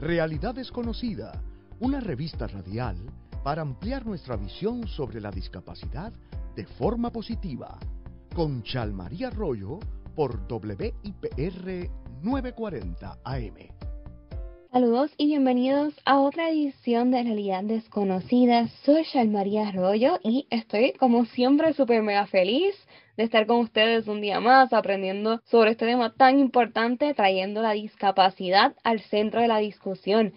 Realidad Desconocida, una revista radial para ampliar nuestra visión sobre la discapacidad de forma positiva. Con Chalmaría Arroyo por WIPR 940 AM. Saludos y bienvenidos a otra edición de Realidad Desconocida. Soy Chalmaría Arroyo y estoy como siempre súper mega feliz de estar con ustedes un día más aprendiendo sobre este tema tan importante, trayendo la discapacidad al centro de la discusión.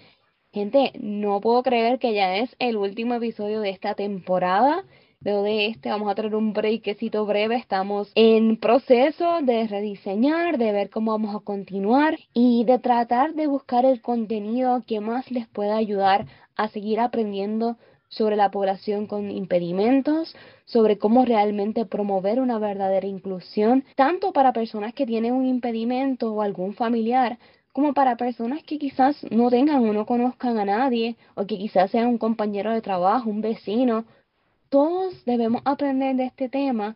Gente, no puedo creer que ya es el último episodio de esta temporada. Luego de este vamos a tener un breakcito breve. Estamos en proceso de rediseñar, de ver cómo vamos a continuar y de tratar de buscar el contenido que más les pueda ayudar a seguir aprendiendo sobre la población con impedimentos, sobre cómo realmente promover una verdadera inclusión, tanto para personas que tienen un impedimento o algún familiar, como para personas que quizás no tengan o no conozcan a nadie, o que quizás sean un compañero de trabajo, un vecino. Todos debemos aprender de este tema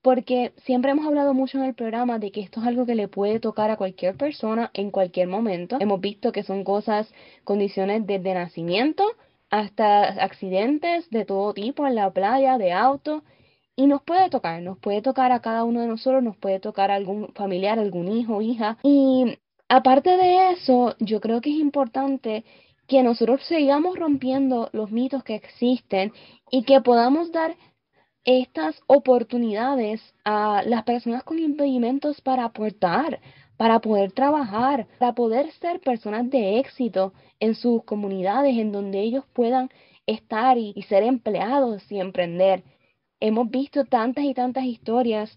porque siempre hemos hablado mucho en el programa de que esto es algo que le puede tocar a cualquier persona en cualquier momento. Hemos visto que son cosas, condiciones desde nacimiento hasta accidentes de todo tipo en la playa, de auto, y nos puede tocar, nos puede tocar a cada uno de nosotros, nos puede tocar a algún familiar, algún hijo, hija. Y aparte de eso, yo creo que es importante que nosotros sigamos rompiendo los mitos que existen y que podamos dar estas oportunidades a las personas con impedimentos para aportar, para poder trabajar, para poder ser personas de éxito en sus comunidades, en donde ellos puedan estar y, ser empleados y emprender. Hemos visto tantas y tantas historias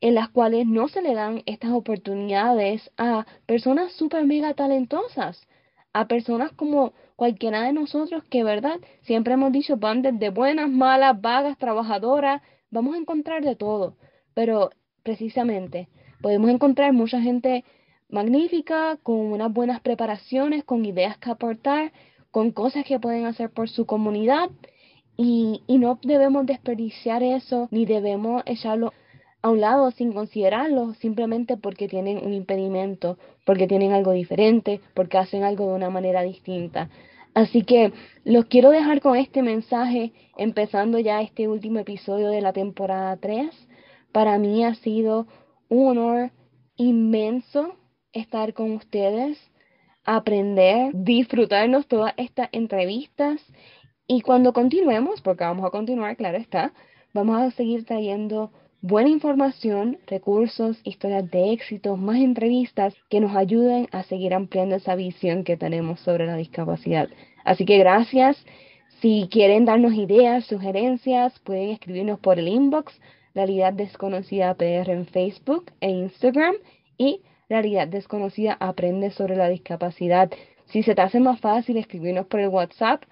en las cuales no se le dan estas oportunidades a personas súper mega talentosas, a personas como cualquiera de nosotros que, ¿verdad? Siempre hemos dicho, van desde buenas, malas, vagas, trabajadoras, vamos a encontrar de todo, pero precisamente Podemos encontrar mucha gente magnífica, con unas buenas preparaciones, con ideas que aportar, con cosas que pueden hacer por su comunidad y, no debemos desperdiciar eso ni debemos echarlo a un lado sin considerarlo simplemente porque tienen un impedimento, porque tienen algo diferente, porque hacen algo de una manera distinta. Así que los quiero dejar con este mensaje, empezando ya este último episodio de la temporada 3. Para mí ha sido un honor inmenso estar con ustedes, aprender, disfrutarnos todas estas entrevistas y cuando continuemos, porque vamos a continuar, claro está, vamos a seguir trayendo buena información, recursos, historias de éxito, más entrevistas que nos ayuden a seguir ampliando esa visión que tenemos sobre la discapacidad. Así que gracias. Si quieren darnos ideas, sugerencias, pueden escribirnos por el inbox Realidad Desconocida PR en Facebook e Instagram y Realidad Desconocida Aprende sobre la discapacidad. Si se te hace más fácil escribirnos por el WhatsApp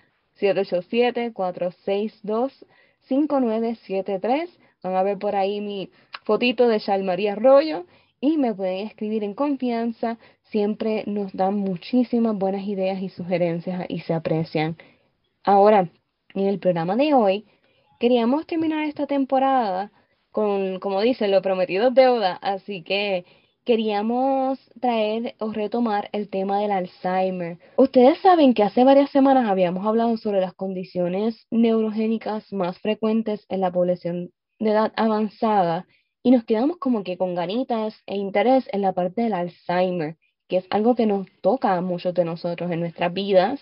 787-462-5973. Van a ver por ahí mi fotito de María Arroyo y me pueden escribir en confianza. Siempre nos dan muchísimas buenas ideas y sugerencias y se aprecian. Ahora, en el programa de hoy, queríamos terminar esta temporada con, como dice, lo prometido es deuda, así que queríamos traer o retomar el tema del Alzheimer. Ustedes saben que hace varias semanas habíamos hablado sobre las condiciones neurogénicas más frecuentes en la población de edad avanzada y nos quedamos como que con ganitas e interés en la parte del Alzheimer, que es algo que nos toca a muchos de nosotros en nuestras vidas,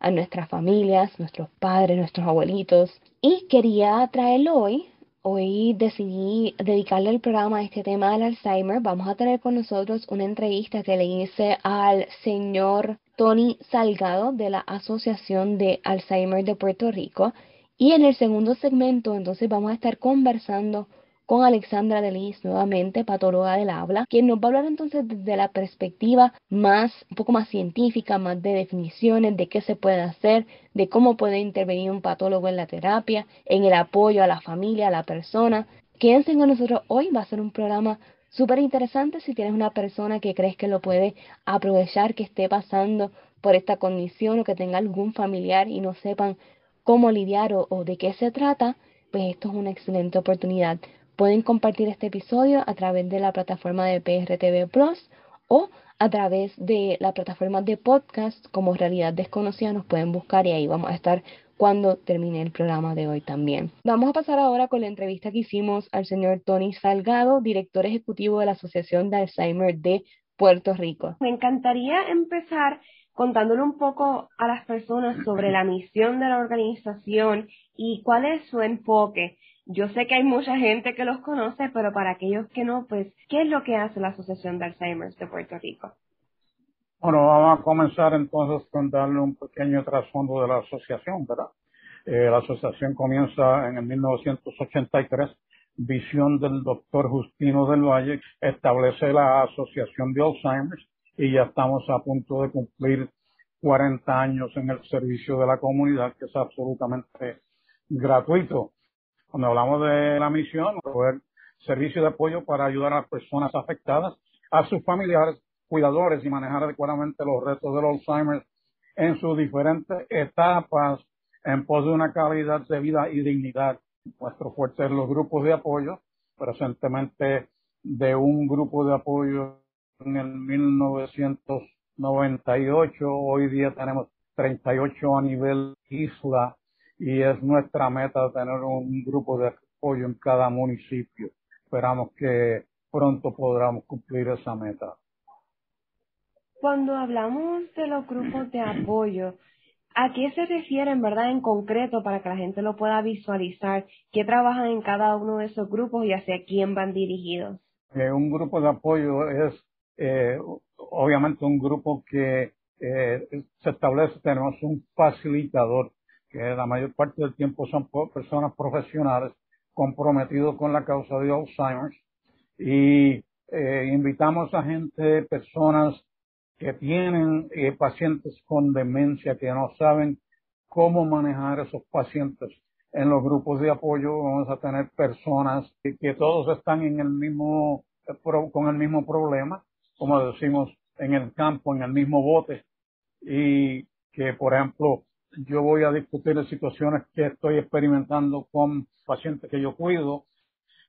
a nuestras familias, nuestros padres, nuestros abuelitos. Y quería traerlo hoy Hoy decidí dedicarle el programa a este tema del Alzheimer. Vamos a tener con nosotros una entrevista que le hice al señor Tony Salgado de la Asociación de Alzheimer de Puerto Rico. Y en el segundo segmento entonces vamos a estar conversando con Alexandra Delis, nuevamente patóloga del habla, quien nos va a hablar entonces desde la perspectiva más, un poco más científica, más de definiciones, de qué se puede hacer, de cómo puede intervenir un patólogo en la terapia, en el apoyo a la familia, a la persona. Quédense con nosotros hoy, va a ser un programa súper interesante si tienes una persona que crees que lo puede aprovechar, que esté pasando por esta condición o que tenga algún familiar y no sepan cómo lidiar o, o de qué se trata, pues esto es una excelente oportunidad Pueden compartir este episodio a través de la plataforma de PRTV Plus o a través de la plataforma de podcast como Realidad Desconocida. Nos pueden buscar y ahí vamos a estar cuando termine el programa de hoy también. Vamos a pasar ahora con la entrevista que hicimos al señor Tony Salgado, director ejecutivo de la Asociación de Alzheimer de Puerto Rico. Me encantaría empezar contándole un poco a las personas sobre la misión de la organización y cuál es su enfoque. Yo sé que hay mucha gente que los conoce, pero para aquellos que no, pues, ¿qué es lo que hace la Asociación de Alzheimer de Puerto Rico? Bueno, vamos a comenzar entonces con darle un pequeño trasfondo de la asociación, ¿verdad? Eh, la asociación comienza en el 1983, visión del doctor Justino del Valle, establece la Asociación de Alzheimer y ya estamos a punto de cumplir 40 años en el servicio de la comunidad, que es absolutamente gratuito. Cuando hablamos de la misión, proveer servicio de apoyo para ayudar a las personas afectadas, a sus familiares, cuidadores y manejar adecuadamente los retos del Alzheimer en sus diferentes etapas en pos de una calidad de vida y dignidad. Nuestro fuerte es los grupos de apoyo, presentemente de un grupo de apoyo en el 1998, hoy día tenemos 38 a nivel isla y es nuestra meta tener un grupo de apoyo en cada municipio. Esperamos que pronto podamos cumplir esa meta. Cuando hablamos de los grupos de apoyo, ¿a qué se refieren, verdad, en concreto para que la gente lo pueda visualizar? ¿Qué trabajan en cada uno de esos grupos y hacia quién van dirigidos? Eh, un grupo de apoyo es eh, obviamente un grupo que eh, se establece, tenemos un facilitador, que la mayor parte del tiempo son personas profesionales comprometidos con la causa de Alzheimer y eh, invitamos a gente, personas que tienen eh, pacientes con demencia, que no saben cómo manejar esos pacientes. En los grupos de apoyo vamos a tener personas que, que todos están en el mismo, con el mismo problema, como decimos en el campo, en el mismo bote, y que, por ejemplo, yo voy a discutir situaciones que estoy experimentando con pacientes que yo cuido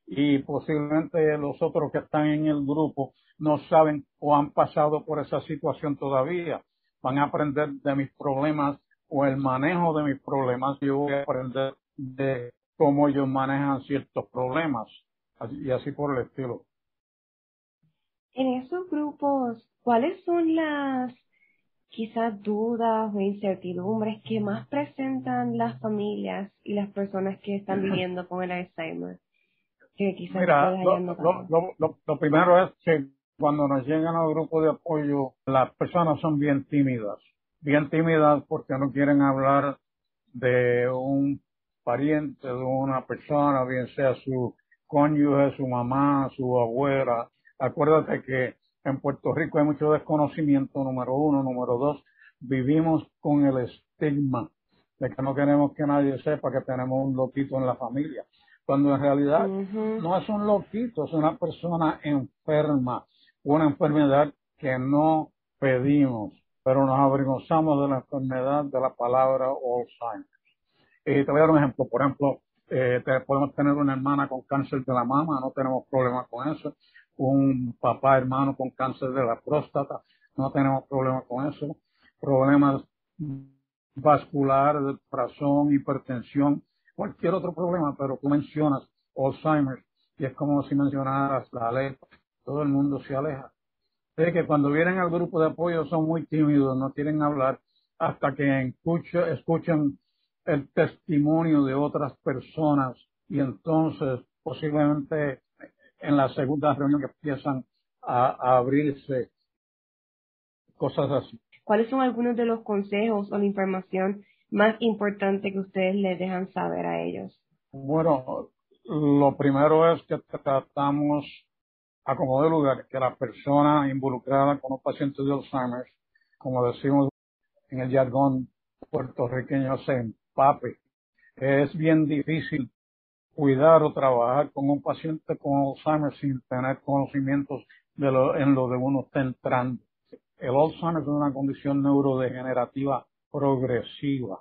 y posiblemente los otros que están en el grupo no saben o han pasado por esa situación todavía. Van a aprender de mis problemas o el manejo de mis problemas. Yo voy a aprender de cómo ellos manejan ciertos problemas y así por el estilo. En esos grupos, ¿cuáles son las quizás dudas o incertidumbres que más presentan las familias y las personas que están viviendo con el Alzheimer? Que quizás Mira, lo, primero es que cuando nos llegan al grupo de apoyo, las personas son bien tímidas. Bien tímidas porque no quieren hablar de un pariente, de una persona, bien sea su cónyuge, su mamá, su abuela, Acuérdate que en Puerto Rico hay mucho desconocimiento, número uno. Número dos, vivimos con el estigma de que no queremos que nadie sepa que tenemos un loquito en la familia. Cuando en realidad no es un loquito, es una persona enferma, una enfermedad que no pedimos, pero nos avergonzamos de la enfermedad de la palabra Alzheimer. Y te voy a dar un ejemplo. Por ejemplo, eh, podemos tener una hermana con cáncer de la mama, no tenemos problema con eso un papá hermano con cáncer de la próstata, no tenemos problemas con eso, problemas vasculares del corazón, hipertensión, cualquier otro problema, pero tú mencionas Alzheimer y es como si mencionaras la lepra, todo el mundo se aleja. Es que cuando vienen al grupo de apoyo son muy tímidos, no quieren hablar hasta que escuchen el testimonio de otras personas y entonces posiblemente en la segunda reunión que empiezan a, abrirse cosas así. ¿Cuáles son algunos de los consejos o la información más importante que ustedes les dejan saber a ellos? Bueno, lo primero es que tratamos a como de lugar que la persona involucrada con los pacientes de Alzheimer, como decimos en el jargón puertorriqueño, se empape. Es bien difícil cuidar o trabajar con un paciente con Alzheimer sin tener conocimientos de lo, en lo de uno está entrando. El Alzheimer es una condición neurodegenerativa progresiva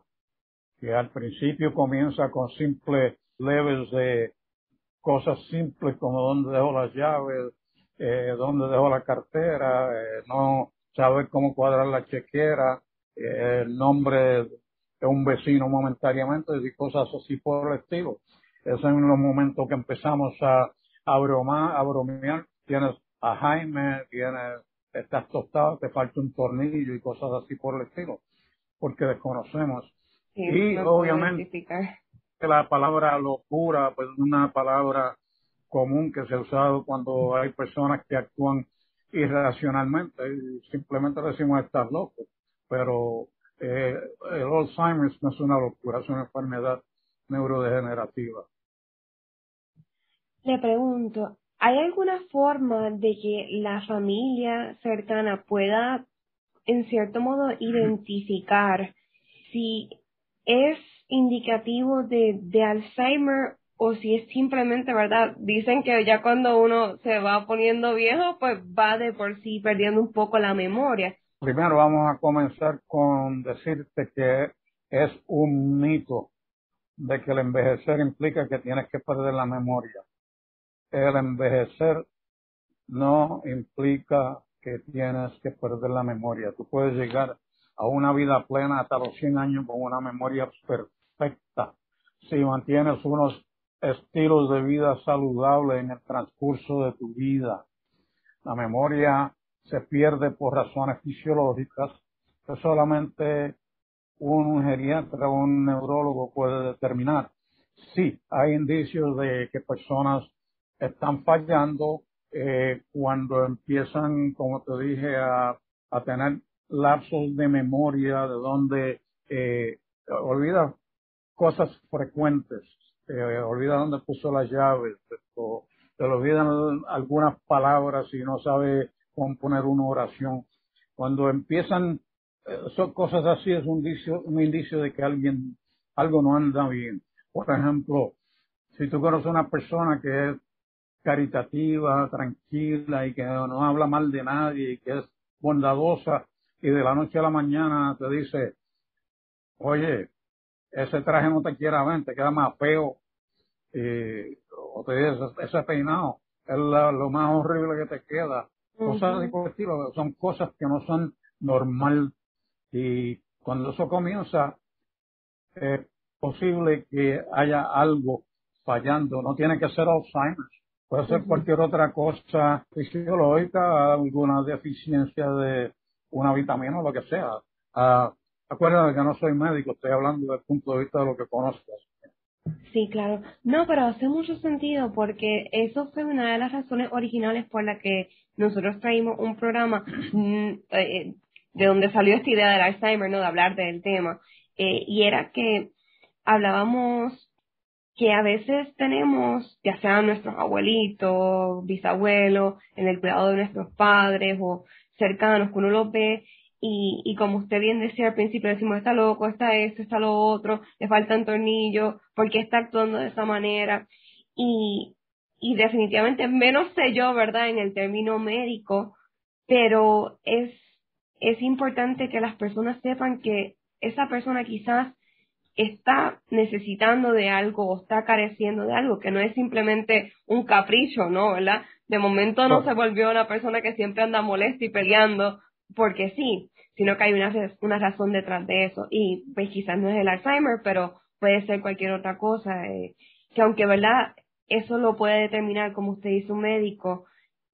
que al principio comienza con simples leves de cosas simples como dónde dejo las llaves, eh, dónde dejó la cartera, eh, no saber cómo cuadrar la chequera, eh, el nombre de un vecino momentáneamente y cosas así por el estilo. Esos son los momentos que empezamos a, a bromar, a bromear. Tienes a Jaime, tienes, estás tostado, te falta un tornillo y cosas así por el estilo, porque desconocemos. y obviamente la palabra locura, pues una palabra común que se ha usado cuando hay personas que actúan irracionalmente y simplemente decimos estás loco. Pero eh, el Alzheimer no es una locura, es una enfermedad neurodegenerativa. Le pregunto, ¿hay alguna forma de que la familia cercana pueda, en cierto modo, identificar si es indicativo de, de Alzheimer o si es simplemente, ¿verdad? Dicen que ya cuando uno se va poniendo viejo, pues va de por sí perdiendo un poco la memoria. Primero vamos a comenzar con decirte que es un mito de que el envejecer implica que tienes que perder la memoria el envejecer no implica que tienes que perder la memoria. Tú puedes llegar a una vida plena hasta los 100 años con una memoria perfecta. Si mantienes unos estilos de vida saludables en el transcurso de tu vida. La memoria se pierde por razones fisiológicas que solamente un geriatra o un neurólogo puede determinar. Sí, hay indicios de que personas están fallando eh, cuando empiezan, como te dije, a, a tener lapsos de memoria de donde eh, olvida cosas frecuentes, eh, olvida dónde puso las llaves, o te olvidan algunas palabras y no sabe componer una oración. Cuando empiezan, eh, son cosas así, es un indicio, un indicio de que alguien, algo no anda bien. Por ejemplo, si tú conoces una persona que es caritativa, tranquila y que no habla mal de nadie y que es bondadosa y de la noche a la mañana te dice, oye, ese traje no te quiere ver, te queda más feo. Y, o te dice, ese peinado es lo más horrible que te queda. Cosas de estilo, son cosas que no son normal. Y cuando eso comienza, es posible que haya algo fallando. No tiene que ser Alzheimer. Puede ser cualquier otra cosa fisiológica, alguna deficiencia de una vitamina o lo que sea. Uh, acuérdate que no soy médico, estoy hablando desde el punto de vista de lo que conozcas. Sí, claro. No, pero hace mucho sentido porque eso fue una de las razones originales por la que nosotros traímos un programa mm, eh, de donde salió esta idea del Alzheimer, ¿no? De hablar del tema. Eh, y era que hablábamos que a veces tenemos, ya sean nuestros abuelitos, bisabuelos, en el cuidado de nuestros padres o cercanos, que uno los ve y, y como usted bien decía al principio, decimos, está loco, está esto, está lo otro, le faltan tornillos, ¿por qué está actuando de esa manera? Y, y definitivamente menos sé yo, ¿verdad?, en el término médico, pero es, es importante que las personas sepan que esa persona quizás está necesitando de algo o está careciendo de algo, que no es simplemente un capricho, ¿no? ¿Verdad? De momento no, se volvió una persona que siempre anda molesta y peleando porque sí, sino que hay una, una razón detrás de eso. Y pues quizás no es el Alzheimer, pero puede ser cualquier otra cosa, eh, que aunque, ¿verdad? Eso lo puede determinar, como usted dice, un médico,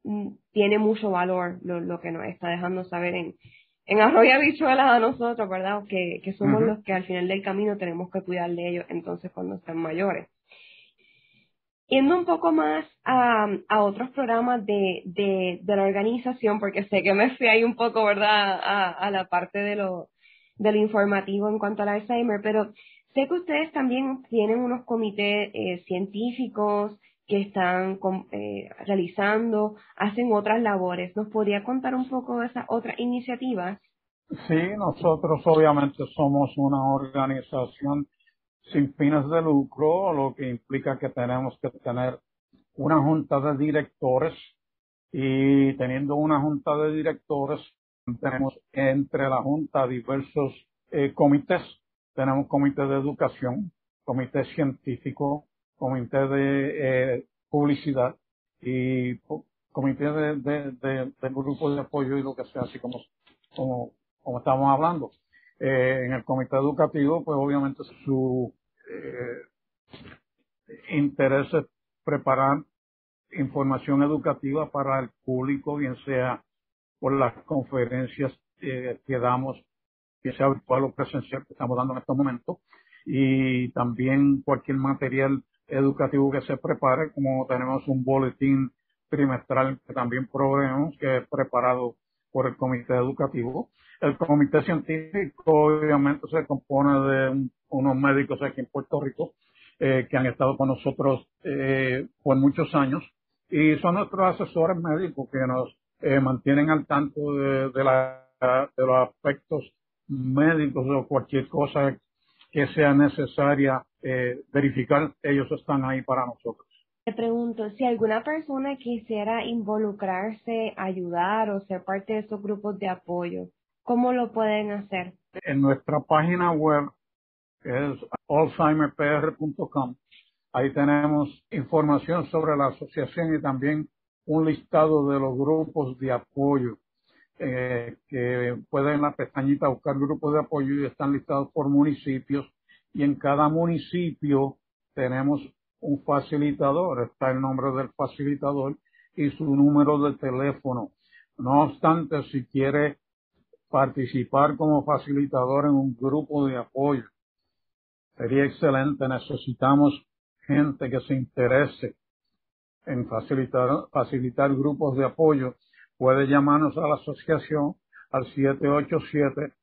mm, tiene mucho valor lo, lo que nos está dejando saber en, en Arroyo Habichuelas a nosotros, ¿verdad? Que, que somos los que al final del camino tenemos que cuidar de ellos entonces cuando están mayores. Yendo un poco más a, a otros programas de, de, de, la organización, porque sé que me fui ahí un poco, ¿verdad?, a, a la parte de lo, del informativo en cuanto al Alzheimer, pero sé que ustedes también tienen unos comités eh, científicos que están eh, realizando, hacen otras labores. ¿Nos podría contar un poco de esas otras iniciativas? Sí, nosotros obviamente somos una organización sin fines de lucro, lo que implica que tenemos que tener una junta de directores y teniendo una junta de directores tenemos entre la junta diversos eh, comités. Tenemos comité de educación, comité científico, comité de eh, publicidad y comité de, de, de, grupo de apoyo y lo que sea, así como, como, estamos hablando. Eh, en el comité educativo, pues obviamente su eh, interés es preparar información educativa para el público, bien sea por las conferencias eh, que damos, bien sea virtual o presencial que estamos dando en estos momentos, y también cualquier material educativo que se prepare, como tenemos un boletín trimestral que también proveemos, que es preparado por el comité educativo. El comité científico obviamente se compone de unos médicos aquí en Puerto Rico eh, que han estado con nosotros eh, por muchos años y son nuestros asesores médicos que nos eh, mantienen al tanto de, de, la, de los aspectos médicos o cualquier cosa que sea necesaria eh, verificar, ellos están ahí para nosotros. Te pregunto, si alguna persona quisiera involucrarse, ayudar o ser parte de esos grupos de apoyo, ¿cómo lo pueden hacer? En nuestra página web, que es alzheimerpr.com, ahí tenemos información sobre la asociación y también un listado de los grupos de apoyo eh, que pueden en la pestañita buscar grupos de apoyo y están listados por municipios y en cada municipio tenemos un facilitador, está el nombre del facilitador y su número de teléfono. No obstante, si quiere participar como facilitador en un grupo de apoyo, sería excelente. Necesitamos gente que se interese en facilitar, facilitar grupos de apoyo. Puede llamarnos a la asociación al 787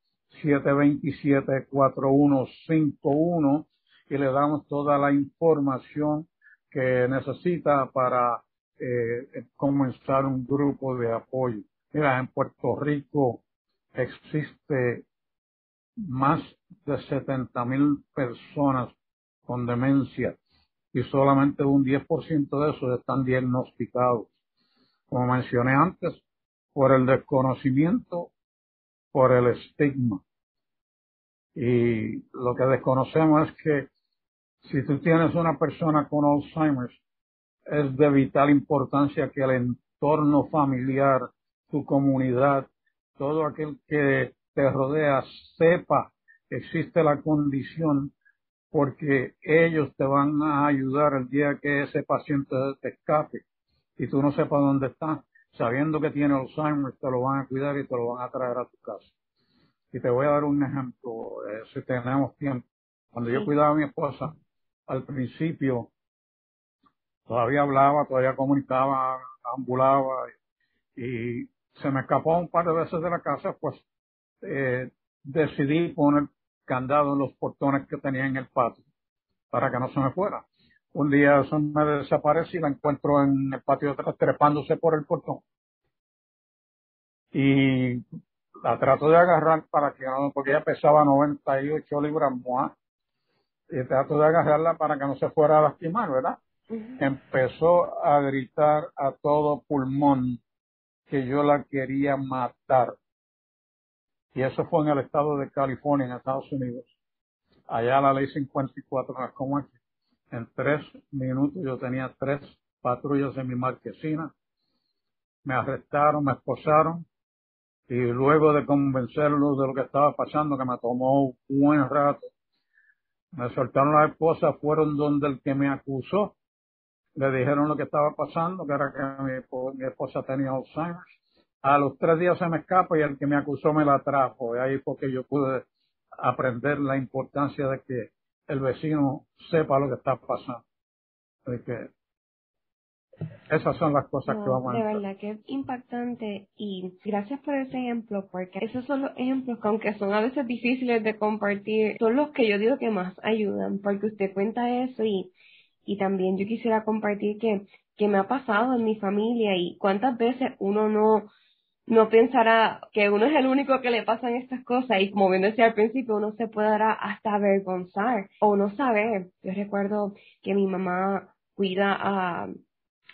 727-4151 y le damos toda la información que necesita para eh, comenzar un grupo de apoyo. Mira, en Puerto Rico existe más de 70 mil personas con demencia y solamente un 10% de esos están diagnosticados. Como mencioné antes, por el desconocimiento por el estigma. Y lo que desconocemos es que si tú tienes una persona con Alzheimer, es de vital importancia que el entorno familiar, tu comunidad, todo aquel que te rodea sepa que existe la condición porque ellos te van a ayudar el día que ese paciente te escape y tú no sepas dónde está sabiendo que tiene Alzheimer, te lo van a cuidar y te lo van a traer a tu casa. Y te voy a dar un ejemplo, eh, si tenemos tiempo. Cuando yo cuidaba a mi esposa, al principio, todavía hablaba, todavía comunicaba, ambulaba, y, se me escapó un par de veces de la casa, pues eh, decidí poner candado en los portones que tenía en el patio para que no se me fuera. Un día se me desaparece y la encuentro en el patio de atrás trepándose por el portón. Y la trato de agarrar para que no, porque ella pesaba 98 libras más. Y trato de agarrarla para que no se fuera a lastimar, ¿verdad? Empezó a gritar a todo pulmón que yo la quería matar. Y eso fue en el estado de California, en Estados Unidos. Allá la ley 54 no es como aquí. En tres minutos yo tenía tres patrullas en mi marquesina. Me arrestaron, me esposaron y luego de convencerlos de lo que estaba pasando, que me tomó un buen rato, me soltaron la esposa, fueron donde el que me acusó, le dijeron lo que estaba pasando, que era que mi, mi esposa tenía Alzheimer. A los tres días se me escapa y el que me acusó me la trajo. Y ahí fue que yo pude aprender la importancia de que el vecino sepa lo que está pasando. Así que esas son las cosas que vamos a De verdad que es impactante y gracias por ese ejemplo, porque esos son los ejemplos que aunque son a veces difíciles de compartir, son los que yo digo que más ayudan, porque usted cuenta eso y, y también yo quisiera compartir que, que me ha pasado en mi familia y cuántas veces uno no, no pensará que uno es el único que le pasan estas cosas y como bien decía al principio, uno se puede hasta avergonzar o no saber. Yo recuerdo que mi mamá cuida a,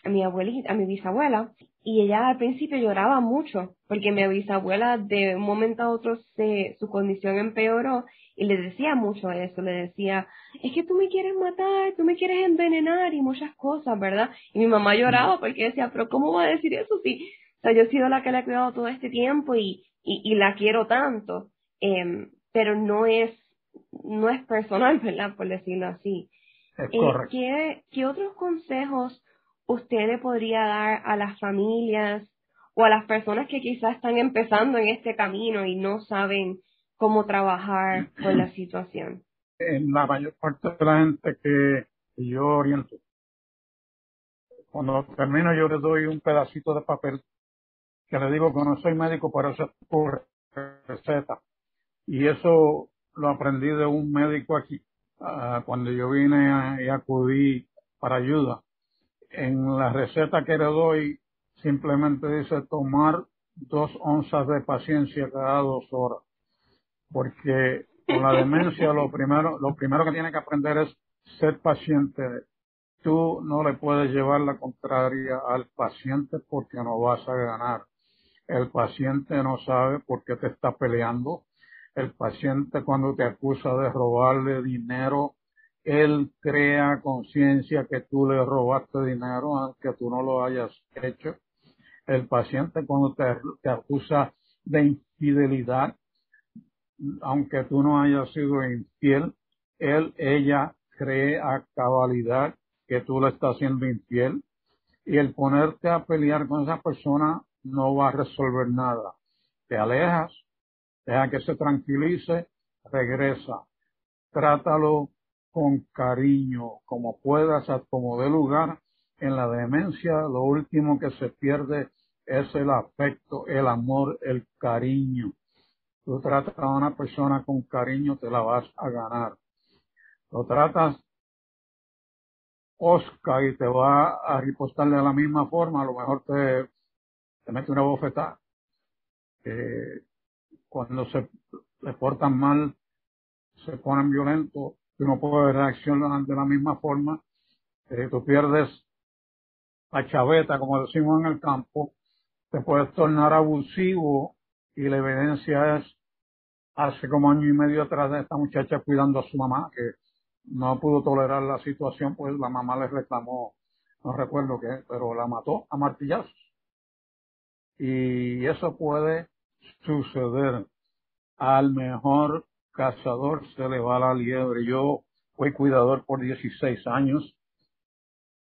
mi abuelita, a mi bisabuela y ella al principio lloraba mucho porque mi bisabuela de un momento a otro se, su condición empeoró y le decía mucho eso, le decía, es que tú me quieres matar, tú me quieres envenenar y muchas cosas, ¿verdad? Y mi mamá lloraba porque decía, pero ¿cómo va a decir eso si, sea, yo he sido la que la he cuidado todo este tiempo y, y, y la quiero tanto, eh, pero no es, no es personal, ¿verdad? Por decirlo así. Es eh, ¿qué, ¿Qué otros consejos usted le podría dar a las familias o a las personas que quizás están empezando en este camino y no saben cómo trabajar con la situación? En la mayor parte de la gente que yo oriento, cuando termino yo les doy un pedacito de papel que le digo que no soy médico, para hacer receta. Y eso lo aprendí de un médico aquí. Ah, cuando yo vine y acudí para ayuda, en la receta que le doy simplemente dice tomar dos onzas de paciencia cada dos horas. Porque con la demencia lo primero, lo primero que tiene que aprender es ser paciente. Tú no le puedes llevar la contraria al paciente porque no vas a ganar. El paciente no sabe por qué te está peleando. El paciente cuando te acusa de robarle dinero él crea conciencia que tú le robaste dinero aunque tú no lo hayas hecho. El paciente cuando te, acusa de infidelidad, aunque tú no hayas sido infiel, él, ella cree a cabalidad que tú le estás siendo infiel y el ponerte a pelear con esa persona no va a resolver nada. Te alejas, deja que se tranquilice, regresa, trátalo con cariño, como puedas, como dé lugar. En la demencia, lo último que se pierde es el afecto, el amor, el cariño. Tú tratas a una persona con cariño, te la vas a ganar. Lo tratas Oscar y te va a ripostarle de la misma forma, a lo mejor te, te mete una bofetada. Eh, cuando se le portan mal, se ponen violentos, tú no puedes reaccionar de la misma forma, eh, tú pierdes la chaveta, como decimos en el campo, te puedes tornar abusivo y la evidencia es hace como año y medio atrás de esta muchacha cuidando a su mamá, que no pudo tolerar la situación, pues la mamá le reclamó, no recuerdo qué, pero la mató a martillazos. Y eso puede suceder al mejor cazador se le va la liebre. Yo fui cuidador por 16 años.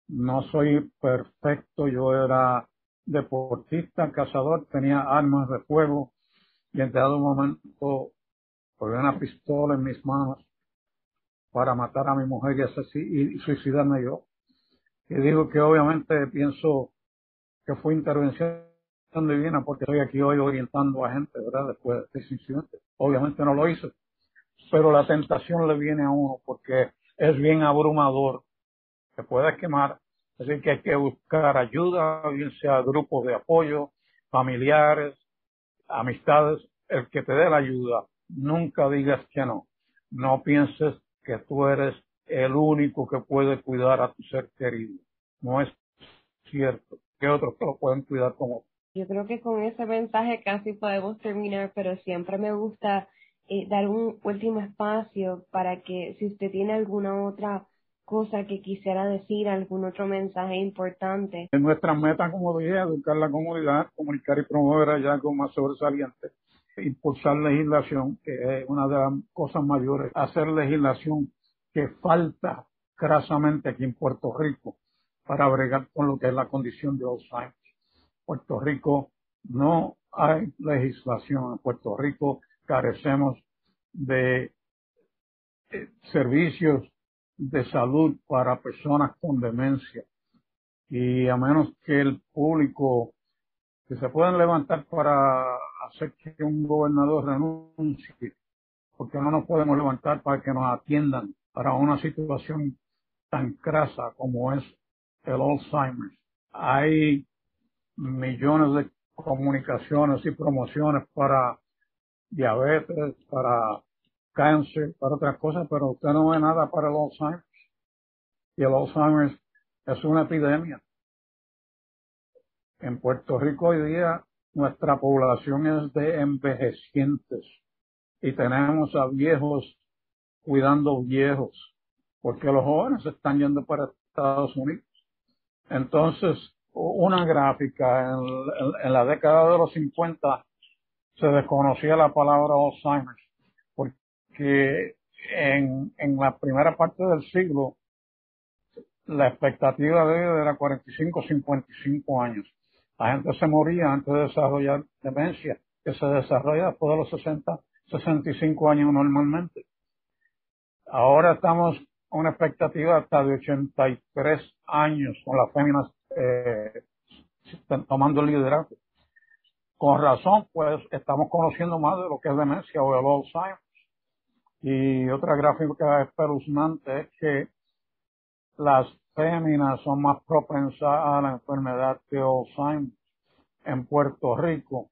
No soy perfecto, yo era deportista, cazador, tenía armas de fuego y en dado momento ponía una pistola en mis manos para matar a mi mujer y, y suicidarme yo. Y digo que obviamente pienso que fue intervención divina porque estoy aquí hoy orientando a gente, ¿verdad? Después de ese incidente. Obviamente no lo hice pero la tentación le viene a uno porque es bien abrumador, se puede quemar, así que hay que buscar ayuda, bien sea grupos de apoyo, familiares, amistades, el que te dé la ayuda, nunca digas que no, no pienses que tú eres el único que puede cuidar a tu ser querido, no es cierto, que otros lo pueden cuidar como yo creo que con ese mensaje casi podemos terminar, pero siempre me gusta eh, dar un último espacio para que si usted tiene alguna otra cosa que quisiera decir, algún otro mensaje importante. Nuestra meta, como dije, educar la comunidad, comunicar y promover hallazgos más sobresalientes, impulsar legislación, que es una de las cosas mayores, hacer legislación que falta crasamente aquí en Puerto Rico para bregar con lo que es la condición de Alzheimer. Puerto Rico no hay legislación. En Puerto Rico carecemos de eh, servicios de salud para personas con demencia. Y a menos que el público, que se puedan levantar para hacer que un gobernador renuncie, porque no nos podemos levantar para que nos atiendan para una situación tan crasa como es el Alzheimer. Hay millones de comunicaciones y promociones para diabetes, para cáncer, para otras cosas, pero usted no ve nada para el Alzheimer. Y el Alzheimer es una epidemia. En Puerto Rico hoy día nuestra población es de envejecientes y tenemos a viejos cuidando viejos, porque los jóvenes están yendo para Estados Unidos. Entonces, una gráfica en, la década de los 50 se desconocía la palabra Alzheimer, porque en, en la primera parte del siglo la expectativa de vida era 45, 55 años. La gente se moría antes de desarrollar demencia, que se desarrolla después de los 60, 65 años normalmente. Ahora estamos con una expectativa hasta de 83 años con las féminas eh, tomando el liderazgo. Con razón, pues estamos conociendo más de lo que es demencia o el Alzheimer. Y otra gráfica espeluznante es que las féminas son más propensas a la enfermedad de Alzheimer. En Puerto Rico,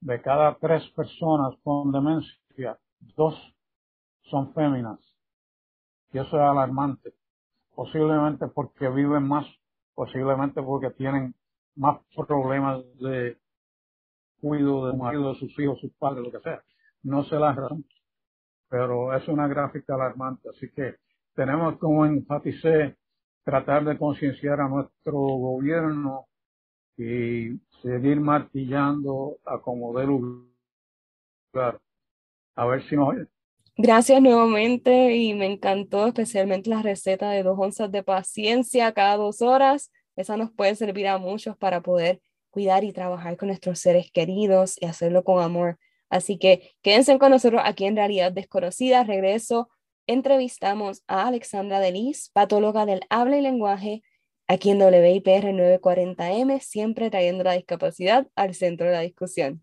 de cada tres personas con demencia, dos son féminas. Y eso es alarmante. Posiblemente porque viven más, posiblemente porque tienen más problemas de cuidado de marido, de sus hijos, sus padres, lo que sea. No sé la razón, pero es una gráfica alarmante. Así que tenemos como enfatizar tratar de concienciar a nuestro gobierno y seguir martillando a como dé lugar. A ver si nos Gracias nuevamente y me encantó especialmente la receta de dos onzas de paciencia cada dos horas. Esa nos puede servir a muchos para poder cuidar y trabajar con nuestros seres queridos y hacerlo con amor. Así que quédense con nosotros aquí en Realidad Desconocida. Regreso entrevistamos a Alexandra Delis, patóloga del habla y lenguaje, aquí en WIPR 940M, siempre trayendo la discapacidad al centro de la discusión.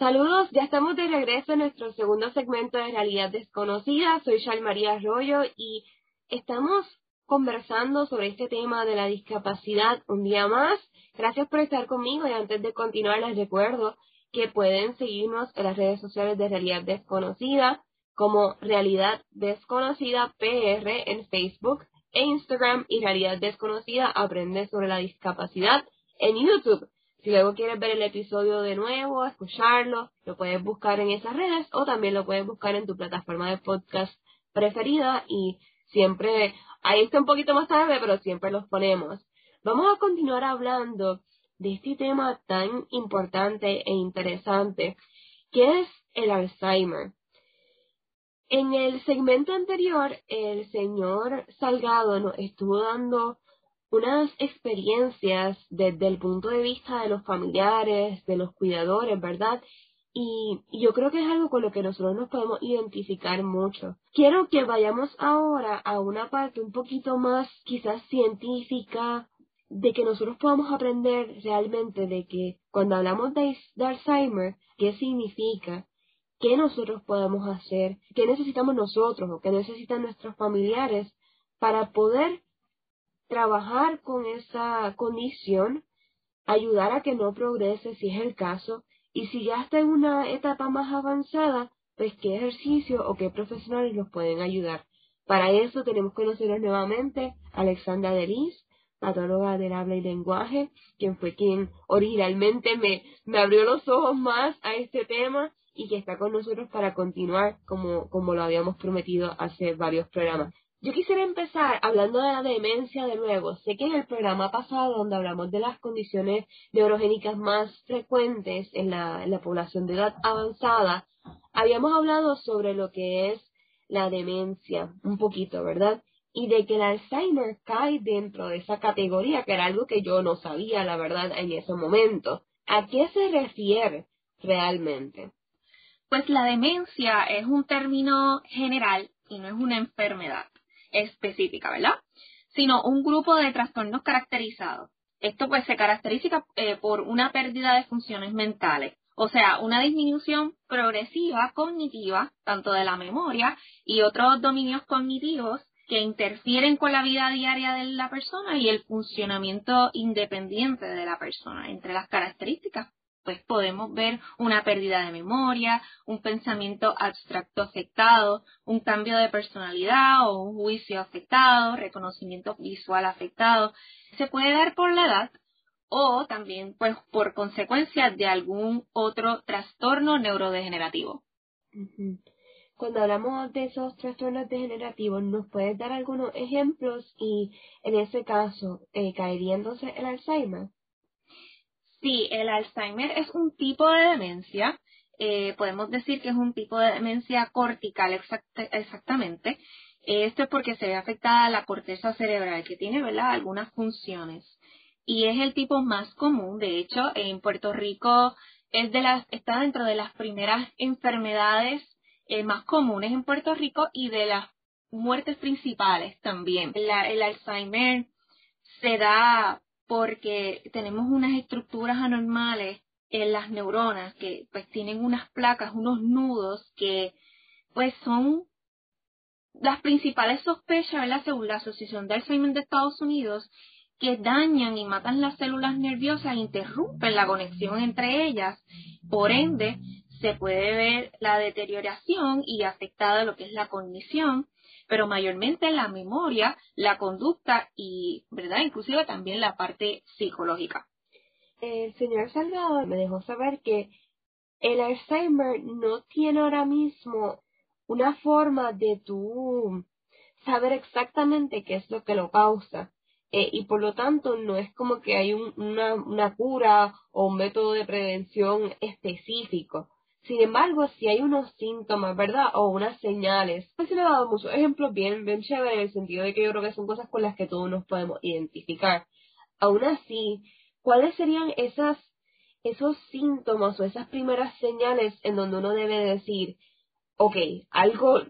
Saludos, ya estamos de regreso en nuestro segundo segmento de Realidad Desconocida. Soy Shal María Arroyo y estamos conversando sobre este tema de la discapacidad un día más. Gracias por estar conmigo y antes de continuar les recuerdo que pueden seguirnos en las redes sociales de Realidad Desconocida como Realidad Desconocida PR en Facebook e Instagram y Realidad Desconocida aprende sobre la discapacidad en YouTube. Si luego quieres ver el episodio de nuevo, escucharlo, lo puedes buscar en esas redes o también lo puedes buscar en tu plataforma de podcast preferida y siempre, ahí está un poquito más tarde, pero siempre los ponemos. Vamos a continuar hablando de este tema tan importante e interesante que es el Alzheimer. En el segmento anterior, el señor Salgado nos estuvo dando unas experiencias desde el punto de vista de los familiares, de los cuidadores, ¿verdad? Y, yo creo que es algo con lo que nosotros nos podemos identificar mucho. Quiero que vayamos ahora a una parte un poquito más quizás científica, de que nosotros podamos aprender realmente de que cuando hablamos de Alzheimer, ¿qué significa? qué nosotros podemos hacer, qué necesitamos nosotros o qué necesitan nuestros familiares para poder trabajar con esa condición, ayudar a que no progrese si es el caso, y si ya está en una etapa más avanzada, pues qué ejercicio o qué profesionales nos pueden ayudar. Para eso tenemos que conocer nuevamente a Alexandra Delis, patóloga del habla y lenguaje, quien fue quien originalmente me, me abrió los ojos más a este tema y que está con nosotros para continuar como, como lo habíamos prometido hace varios programas. Yo quisiera empezar hablando de la demencia de nuevo. Sé que en el programa pasado, donde hablamos de las condiciones neurogénicas más frecuentes en la, en la población de edad avanzada, habíamos hablado sobre lo que es la demencia, un poquito, ¿verdad? Y de que el Alzheimer cae dentro de esa categoría, que era algo que yo no sabía, la verdad, en ese momento. ¿A qué se refiere realmente? Pues la demencia es un término general y no es una enfermedad específica, ¿verdad? Sino un grupo de trastornos caracterizados Esto pues se caracteriza eh, por una pérdida de funciones mentales, o sea, una disminución progresiva cognitiva, tanto de la memoria y otros dominios cognitivos que interfieren con la vida diaria de la persona y el funcionamiento independiente de la persona. Entre las características, pues podemos ver una pérdida de memoria, un pensamiento abstracto afectado, un cambio de personalidad o un juicio afectado, reconocimiento visual afectado. Se puede dar por la edad o también pues por consecuencia de algún otro trastorno neurodegenerativo. Cuando hablamos de esos trastornos degenerativos, ¿nos puedes dar algunos ejemplos y en ese caso eh, caería entonces el Alzheimer? Sí, el Alzheimer es un tipo de demencia. Eh, podemos decir que es un tipo de demencia cortical exactamente. Esto es porque se ve afectada la corteza cerebral, que tiene ¿verdad? algunas funciones. Y es el tipo más común. De hecho, en Puerto Rico es de las, está dentro de las primeras enfermedades eh, más comunes en Puerto Rico y de las muertes principales también. el Alzheimer se da porque tenemos unas estructuras anormales en las neuronas que pues tienen unas placas, unos nudos que pues son las principales sospechas, ¿verdad? según la Asociación de Alzheimer de Estados Unidos, que dañan y matan las células nerviosas e interrumpen la conexión entre ellas. Por ende, se puede ver la deterioración y afectada lo que es la cognición, pero mayormente la memoria, la conducta y, ¿verdad? Inclusive también la parte psicológica. El señor Salgado me dejó saber que el Alzheimer no tiene ahora mismo una forma de tú saber exactamente qué es lo que lo causa. Eh, y por lo tanto no es como que hay una, una cura o un método de prevención específico. Sin embargo, si hay unos síntomas, ¿verdad? O unas señales. Pues se le he dado muchos ejemplos bien, bien chéveres en el sentido de que yo creo que son cosas con las que todos nos podemos identificar. Aún así, ¿cuáles serían esas, esos síntomas o esas primeras señales en donde uno debe decir, ok, algo,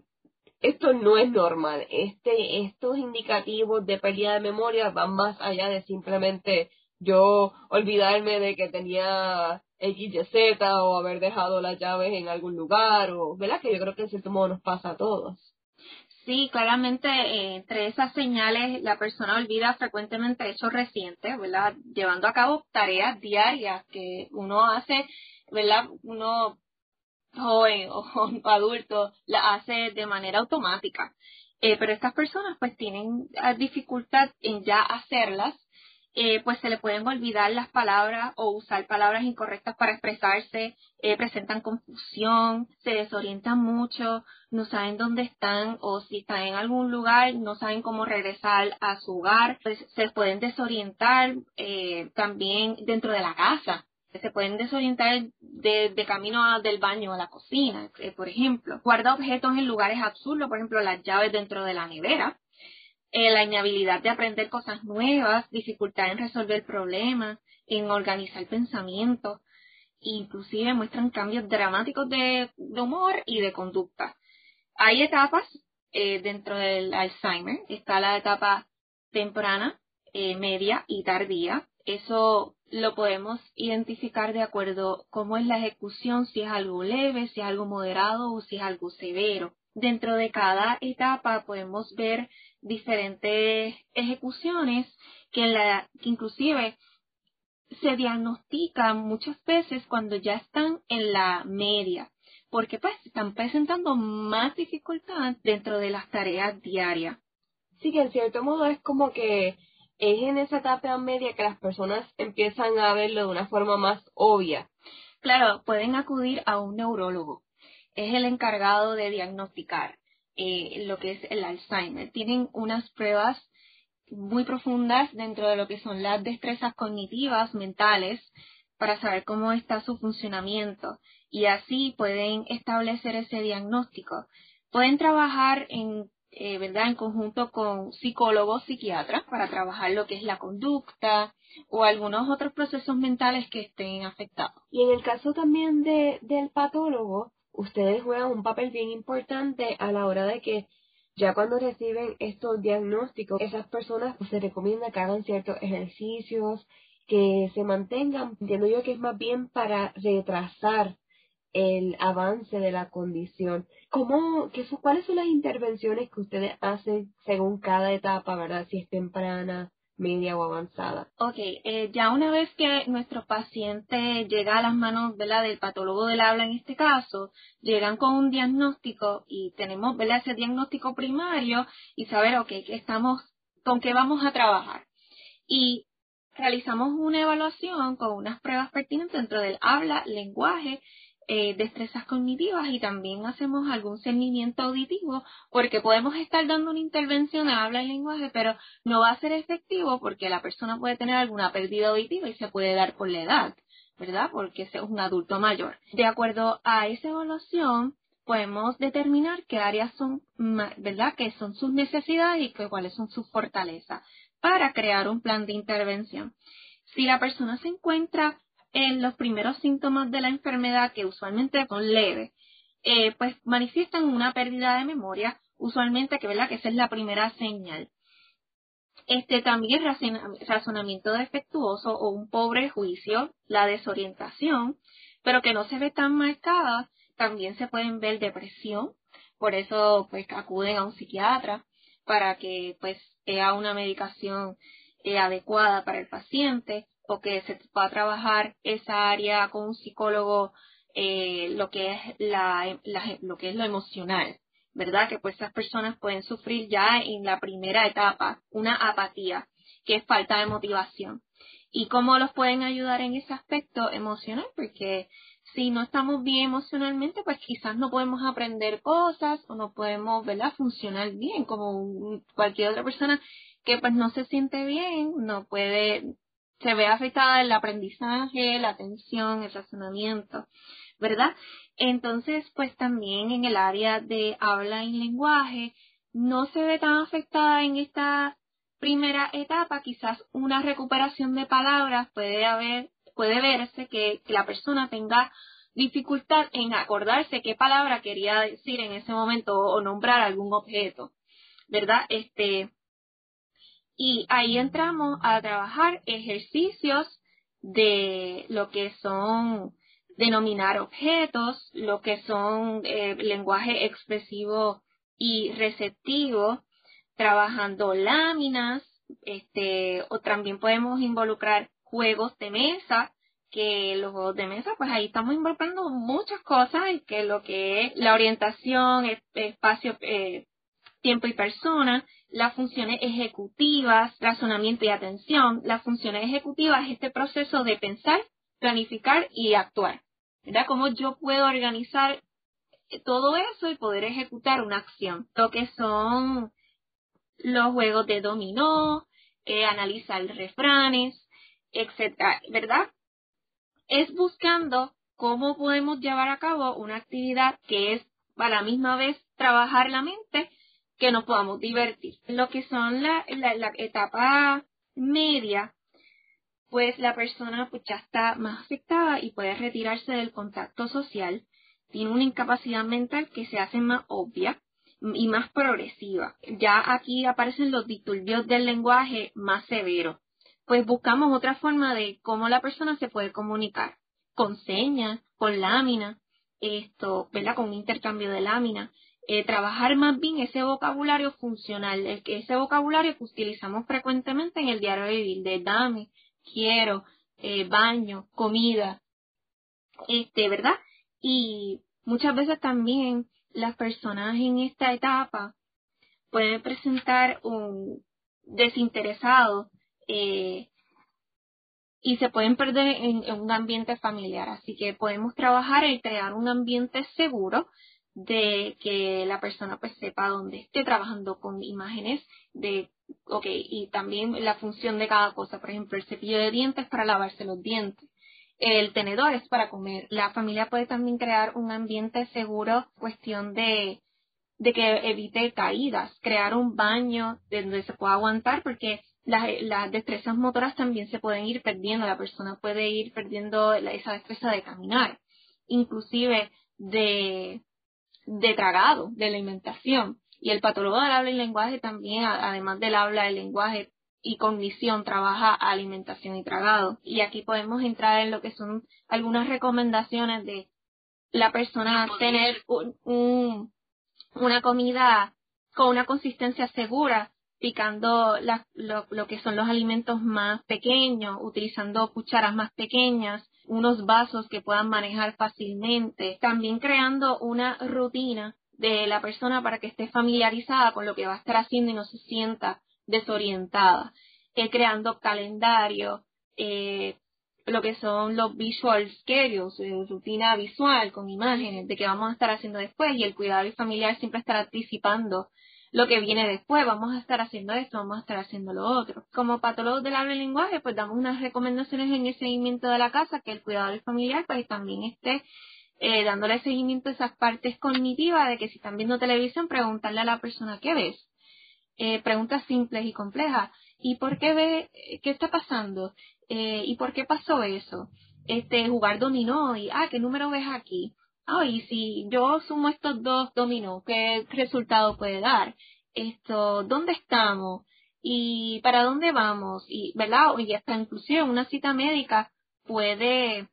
esto no es normal, este, estos indicativos de pérdida de memoria van más allá de simplemente yo olvidarme de que tenía XYZ o haber dejado las llaves en algún lugar, o, ¿verdad? Que yo creo que en cierto modo nos pasa a todos. Sí, claramente eh, entre esas señales la persona olvida frecuentemente hechos recientes, ¿verdad? Llevando a cabo tareas diarias que uno hace, ¿verdad? Uno joven o adulto la hace de manera automática. Eh, pero estas personas pues tienen dificultad en ya hacerlas eh, pues se le pueden olvidar las palabras o usar palabras incorrectas para expresarse, eh, presentan confusión, se desorientan mucho, no saben dónde están o si están en algún lugar, no saben cómo regresar a su hogar, pues se pueden desorientar eh, también dentro de la casa. Se pueden desorientar de, camino del baño a la cocina, por ejemplo. Guarda objetos en lugares absurdos, por ejemplo, las llaves dentro de la nevera eh, la inhabilidad de aprender cosas nuevas, dificultad en resolver problemas, en organizar pensamientos, inclusive muestran cambios dramáticos de, humor y de conducta. Hay etapas eh, dentro del Alzheimer, está la etapa temprana, eh, media y tardía. Eso lo podemos identificar de acuerdo cómo es la ejecución, si es algo leve, si es algo moderado o si es algo severo. Dentro de cada etapa podemos ver diferentes ejecuciones que, la, que inclusive se diagnostican muchas veces cuando ya están en la media, porque pues están presentando más dificultad dentro de las tareas diarias. Sí, que en cierto modo es como que es en esa etapa media que las personas empiezan a verlo de una forma más obvia. Claro, pueden acudir a un neurólogo. Es el encargado de diagnosticar. Eh, lo que es el Alzheimer. Tienen unas pruebas muy profundas dentro de lo que son las destrezas cognitivas mentales para saber cómo está su funcionamiento y así pueden establecer ese diagnóstico. Pueden trabajar en eh, ¿verdad? En conjunto con psicólogos, psiquiatras, para trabajar lo que es la conducta o algunos otros procesos mentales que estén afectados. Y en el caso también de, del patólogo, ustedes juegan un papel bien importante a la hora de que ya cuando reciben estos diagnósticos, esas personas pues, se recomienda que hagan ciertos ejercicios que se mantengan, entiendo yo que es más bien para retrasar el avance de la condición. ¿Cómo, qué, ¿Cuáles son las intervenciones que ustedes hacen según cada etapa, verdad? Si es temprana, media o avanzada. Ok, eh, ya una vez que nuestro paciente llega a las manos ¿verdad? del patólogo del habla en este caso, llegan con un diagnóstico y tenemos ¿verdad? ese diagnóstico primario y saber, ok, ¿qué estamos, con qué vamos a trabajar. Y realizamos una evaluación con unas pruebas pertinentes dentro del habla, lenguaje eh, destrezas cognitivas y también hacemos algún cernimiento auditivo porque podemos estar dando una intervención de habla y lenguaje, pero no va a ser efectivo porque la persona puede tener alguna pérdida auditiva y se puede dar por la edad, ¿verdad? Porque es un adulto mayor. De acuerdo a esa evaluación, podemos determinar qué áreas son, ¿verdad? Que son sus necesidades y cuáles son sus fortalezas para crear un plan de intervención. Si la persona se encuentra en los primeros síntomas de la enfermedad, que usualmente son leves, eh, pues manifiestan una pérdida de memoria, usualmente que, ¿verdad? que esa es la primera señal. Este también razonamiento defectuoso o un pobre juicio, la desorientación, pero que no se ve tan marcada, también se pueden ver depresión, por eso pues acuden a un psiquiatra para que pues sea una medicación eh, adecuada para el paciente o que se va a trabajar esa área con un psicólogo eh, lo que es la, lo que es lo emocional, ¿verdad? Que pues esas personas pueden sufrir ya en la primera etapa una apatía, que es falta de motivación. ¿Y cómo los pueden ayudar en ese aspecto emocional? Porque si no estamos bien emocionalmente, pues quizás no podemos aprender cosas o no podemos, ¿verdad? Funcionar bien como cualquier otra persona que pues no se siente bien, no puede se ve afectada el aprendizaje, la atención, el razonamiento, ¿verdad? Entonces, pues también en el área de habla y lenguaje no se ve tan afectada en esta primera etapa, quizás una recuperación de palabras puede haber, puede verse que, la persona tenga dificultad en acordarse qué palabra quería decir en ese momento o nombrar algún objeto, ¿verdad? Este, y ahí entramos a trabajar ejercicios de lo que son denominar objetos, lo que son eh, lenguaje expresivo y receptivo, trabajando láminas, este, o también podemos involucrar juegos de mesa, que los juegos de mesa, pues ahí estamos involucrando muchas cosas, que lo que es la orientación, espacio, eh, tiempo y persona, las funciones ejecutivas, razonamiento y atención. Las funciones ejecutivas es este proceso de pensar, planificar y actuar. ¿Verdad? Cómo yo puedo organizar todo eso y poder ejecutar una acción. Lo que son los juegos de dominó, eh, analizar refranes, etcétera, ¿verdad? Es buscando cómo podemos llevar a cabo una actividad que es a la misma vez trabajar la mente que nos podamos divertir. Lo que son la, etapa media, pues la persona pues, ya está más afectada y puede retirarse del contacto social, tiene una incapacidad mental que se hace más obvia y más progresiva. Ya aquí aparecen los disturbios del lenguaje más severos. Pues buscamos otra forma de cómo la persona se puede comunicar, con señas, con láminas, esto, ¿verdad? Con un intercambio de láminas. Eh, trabajar más bien ese vocabulario funcional, ese vocabulario que utilizamos frecuentemente en el diario de vivir, de dame, quiero, eh, baño, comida, este, ¿verdad? Y muchas veces también las personas en esta etapa pueden presentar un desinteresado eh, y se pueden perder en, en, un ambiente familiar. Así que podemos trabajar en crear un ambiente seguro de que la persona pues sepa dónde esté trabajando con imágenes de, ok, y también la función de cada cosa, por ejemplo, el cepillo de dientes para lavarse los dientes, el tenedor es para comer. La familia puede también crear un ambiente seguro, cuestión de, de que evite caídas, crear un baño donde se pueda aguantar, porque las, las destrezas motoras también se pueden ir perdiendo, la persona puede ir perdiendo esa destreza de caminar, inclusive de de tragado, de alimentación. Y el patólogo del habla y lenguaje también, además del habla, del lenguaje, y cognición trabaja alimentación y tragado. Y aquí podemos entrar en lo que son algunas recomendaciones de la persona tener un, una comida con una consistencia segura, picando lo, lo, que son los alimentos más pequeños, utilizando cucharas más pequeñas, unos vasos que puedan manejar fácilmente, también creando una rutina de la persona para que esté familiarizada con lo que va a estar haciendo y no se sienta desorientada, eh, creando calendario, eh, lo que son los visual schedules, eh, rutina visual con imágenes de qué vamos a estar haciendo después y el cuidado familiar siempre estar anticipando lo que viene después, vamos a estar haciendo esto, vamos a estar haciendo lo otro. Como patólogos del habla y lenguaje, pues damos unas recomendaciones en el seguimiento de la casa, que el cuidado familiar pues también esté eh, dándole seguimiento a esas partes cognitivas de que si están viendo televisión, preguntarle a la persona qué ves. Eh, preguntas simples y complejas. ¿Y por qué ve? ¿Qué está pasando? Eh, ¿Y por qué pasó eso? Este, jugar dominó y, ah, ¿qué número ves aquí? Ah, y si yo sumo estos dos dominó, ¿qué resultado puede dar? Esto, ¿dónde estamos? ¿Y para dónde vamos? Y, ¿verdad? Y hasta inclusive una cita médica puede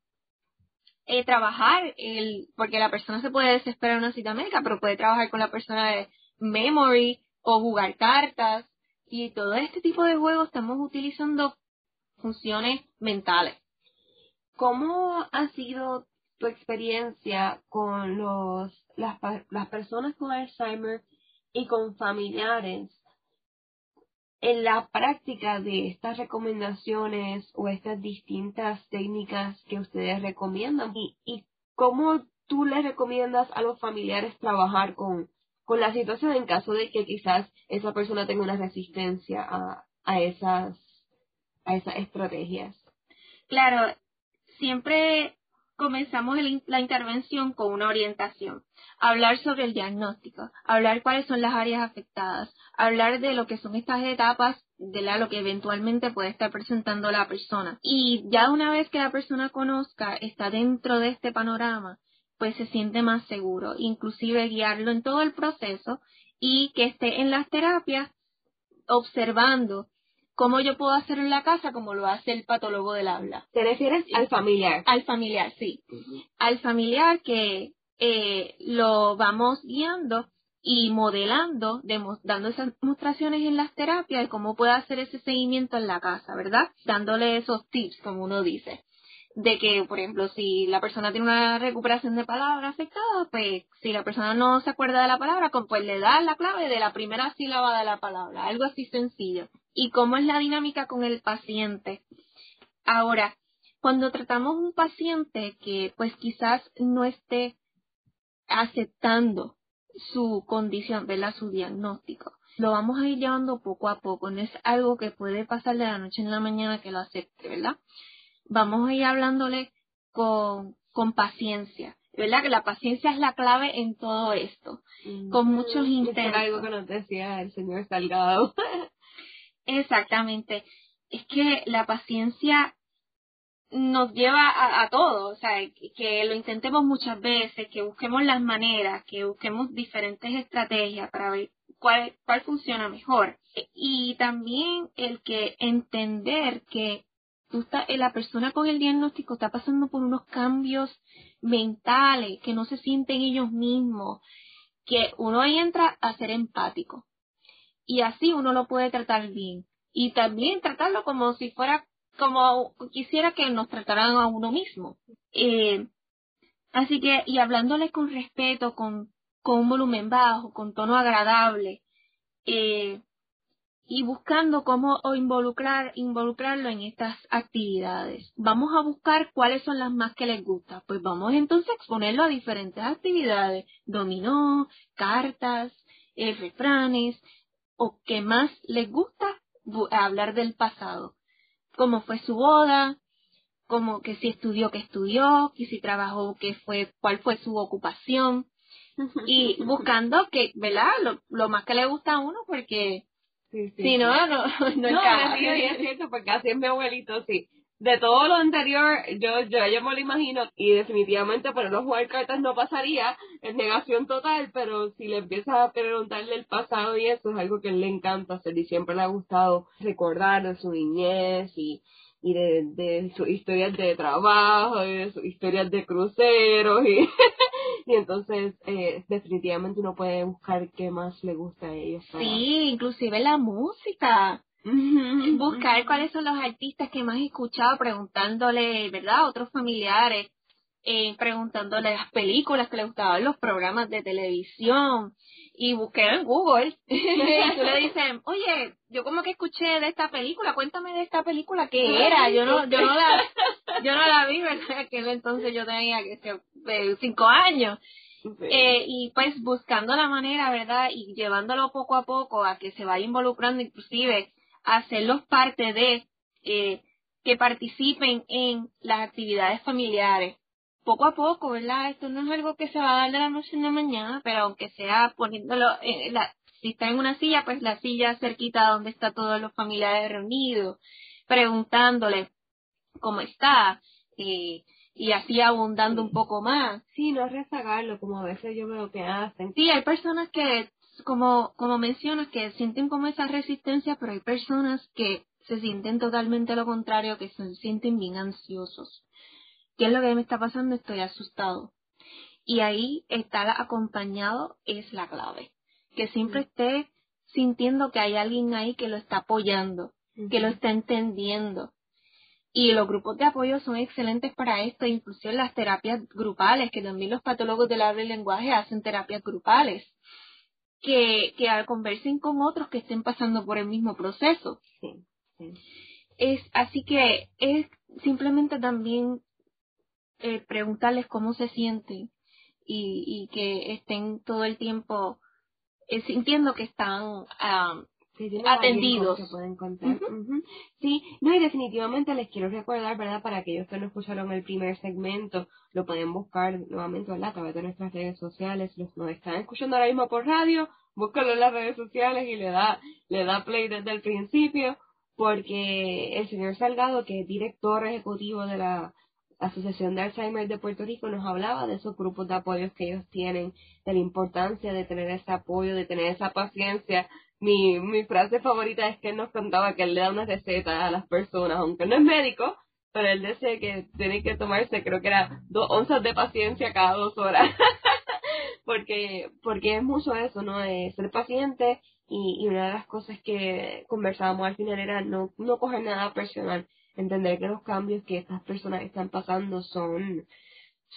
eh, trabajar, el, porque la persona se puede desesperar en una cita médica, pero puede trabajar con la persona de memory o jugar cartas y todo este tipo de juegos estamos utilizando funciones mentales. ¿Cómo ha sido tu experiencia con los, las, las personas con Alzheimer y con familiares en la práctica de estas recomendaciones o estas distintas técnicas que ustedes recomiendan y, y cómo tú les recomiendas a los familiares trabajar con, con la situación en caso de que quizás esa persona tenga una resistencia a, a esas a esas estrategias. Claro, siempre comenzamos la intervención con una orientación, hablar sobre el diagnóstico, hablar cuáles son las áreas afectadas, hablar de lo que son estas etapas de lo que eventualmente puede estar presentando la persona. Y ya una vez que la persona conozca, está dentro de este panorama, pues se siente más seguro, inclusive guiarlo en todo el proceso y que esté en las terapias observando cómo yo puedo hacer en la casa como lo hace el patólogo del habla. ¿Te refieres al familiar? Al familiar, sí. Al familiar que eh, lo vamos guiando y modelando, dando esas demostraciones en las terapias de cómo puede hacer ese seguimiento en la casa, ¿verdad? Dándole esos tips, como uno dice de que, por ejemplo, si la persona tiene una recuperación de palabra afectada, pues si la persona no se acuerda de la palabra, pues le da la clave de la primera sílaba de la palabra, algo así sencillo. ¿Y cómo es la dinámica con el paciente? Ahora, cuando tratamos un paciente que pues quizás no esté aceptando su condición, ¿verdad? Su diagnóstico. Lo vamos a ir llevando poco a poco, no es algo que puede pasar de la noche en la mañana que lo acepte, ¿verdad? Vamos a ir hablándole con, con paciencia. ¿Verdad? Que la paciencia es la clave en todo esto. Mm. Con muchos intentos. algo que nos decía el señor Salgado. Exactamente. Es que la paciencia nos lleva a, a, todo, o sea, que lo intentemos muchas veces, que busquemos las maneras, que busquemos diferentes estrategias para ver cuál, cuál funciona mejor. Y también el que entender que tú eh, la persona con el diagnóstico está pasando por unos cambios mentales, que no se sienten ellos mismos, que uno ahí entra a ser empático. Y así uno lo puede tratar bien. Y también tratarlo como si fuera, como quisiera que nos trataran a uno mismo. Eh, así que, y hablándole con respeto, con, con un volumen bajo, con tono agradable, eh, y buscando cómo involucrar, involucrarlo en estas actividades. Vamos a buscar cuáles son las más que les gusta. Pues vamos entonces a exponerlo a diferentes actividades, dominó, cartas, eh, refranes, o qué más les gusta hablar del pasado. Cómo fue su boda, como que si estudió, que estudió, que si trabajó, qué fue, cuál fue su ocupación. Y buscando que, ¿verdad? Lo, lo más que le gusta a uno porque Sí, sí, no, no, no, no, es cierto, porque así es mi abuelito, sí. de todo lo anterior, yo, yo ya me lo imagino y definitivamente para no jugar cartas no pasaría, es negación total, pero si le empiezas a preguntarle el pasado y eso es algo que él le encanta hacer y siempre le ha gustado recordar de su niñez y, y de, de sus historias de trabajo y de sus historias de cruceros y, y entonces eh, definitivamente uno puede buscar qué más le gusta a ellos. Sí, inclusive la música buscar cuáles son los artistas que más he escuchado, preguntándole, ¿verdad?, a otros familiares, eh, preguntándole las películas que le gustaban, los programas de televisión, y busqué en Google. y tú le dices, oye, yo como que escuché de esta película, cuéntame de esta película, ¿qué era? Yo no, yo no la, yo no la vi, ¿verdad? Que entonces yo tenía que ser cinco años. Eh, y pues buscando la manera, ¿verdad? Y llevándolo poco a poco a que se vaya involucrando inclusive hacerlos parte de eh, que participen en las actividades familiares. Poco a poco, ¿verdad? Esto no es algo que se va a dar de la noche a la mañana, pero aunque sea poniéndolo, en la, si está en una silla, pues la silla cerquita donde está todos los familiares reunidos, preguntándole cómo está, eh, y así abundando un poco más. Sí, no rezagarlo, como a veces yo veo que hacen. Sí, hay personas que como, como mencionas, que sienten como esa resistencia, pero hay personas que se sienten totalmente lo contrario, que se sienten bien ansiosos. ¿Qué es lo que me está pasando? Estoy asustado. Y ahí estar acompañado es la clave. Que siempre esté sintiendo que hay alguien ahí que lo está apoyando, que lo está entendiendo. Y los grupos de apoyo son excelentes para esto, incluso las terapias grupales, que también los patólogos del habla y lenguaje hacen terapias grupales que, que conversen con otros que estén pasando por el mismo proceso. Sí, Es, así que es simplemente también eh, preguntarles cómo se sienten y, y que estén todo el tiempo eh, sintiendo que están ah, atendidos. pueden contar. Sí, no, y definitivamente les quiero recordar, ¿verdad? Para aquellos que no escucharon el primer segmento, lo pueden buscar nuevamente, ¿verdad? A través de nuestras redes sociales. Los nos están escuchando ahora mismo por radio, búscalo en las redes sociales y le da, le da play desde el principio, porque el señor Salgado, que es director ejecutivo de la Asociación de Alzheimer de Puerto Rico nos hablaba de esos grupos de apoyos que ellos tienen, de la importancia de tener ese apoyo, de tener esa paciencia. Mi, mi frase favorita es que él nos contaba que él le da una receta a las personas, aunque no es médico, pero él decía que tiene que tomarse, creo que era dos onzas de paciencia cada dos horas. porque, porque es mucho eso, ¿no? De ser paciente y, y una de las cosas que conversábamos al final era no, no coger nada personal entender que los cambios que estas personas están pasando son,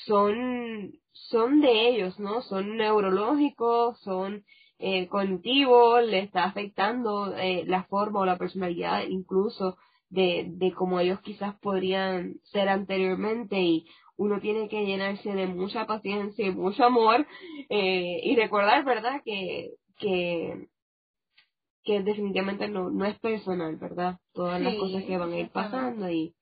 son, son de ellos, ¿no? Son neurológicos, son eh, cognitivos, le está afectando eh, la forma o la personalidad incluso de, de cómo ellos quizás podrían ser anteriormente y uno tiene que llenarse de mucha paciencia y mucho amor eh, y recordar, ¿verdad? Que, que que definitivamente no, no es personal, ¿verdad? Todas las cosas que van a ir pasando y,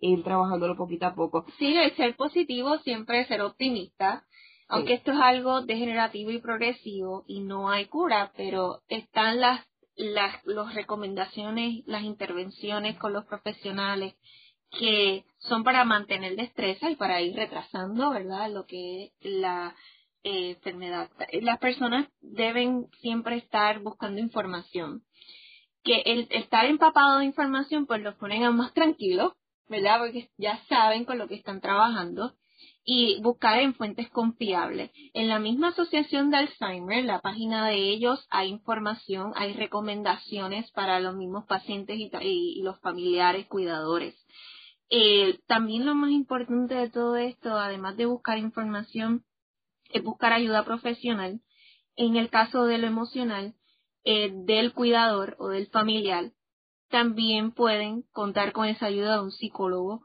ir trabajándolo poquito a poco. Sí, el ser positivo siempre es ser optimista, aunque esto es algo degenerativo y progresivo y no hay cura, pero están las, las los recomendaciones, las intervenciones con los profesionales que son para mantener destreza y para ir retrasando, ¿verdad? Lo que es la eh, enfermedad. Las personas deben siempre estar buscando información. Que el estar empapado de información pues los ponen a más tranquilos, ¿verdad? Porque ya saben con lo que están trabajando y buscar en fuentes confiables. En la misma asociación de Alzheimer, la página de ellos, hay información, hay recomendaciones para los mismos pacientes y, los familiares cuidadores. Eh, también lo más importante de todo esto, además de buscar información, buscar ayuda profesional. En el caso de lo emocional, eh, del cuidador o del familiar, también pueden contar con esa ayuda de un psicólogo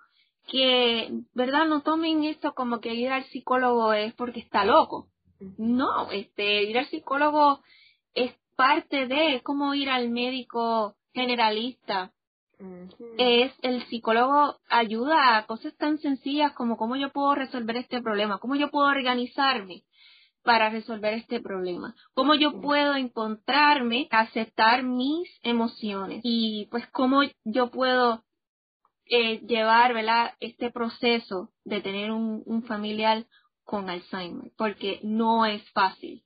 que, ¿verdad? No tomen esto como que ir al psicólogo es porque está loco. No, este, ir al psicólogo es parte de, es como ir al médico generalista. Es el psicólogo ayuda a cosas tan sencillas como cómo yo puedo resolver este problema, cómo yo puedo organizarme para resolver este problema, cómo yo puedo encontrarme, aceptar mis emociones y pues cómo yo puedo eh, llevar ¿verdad? este proceso de tener un, un familiar con Alzheimer, porque no es fácil.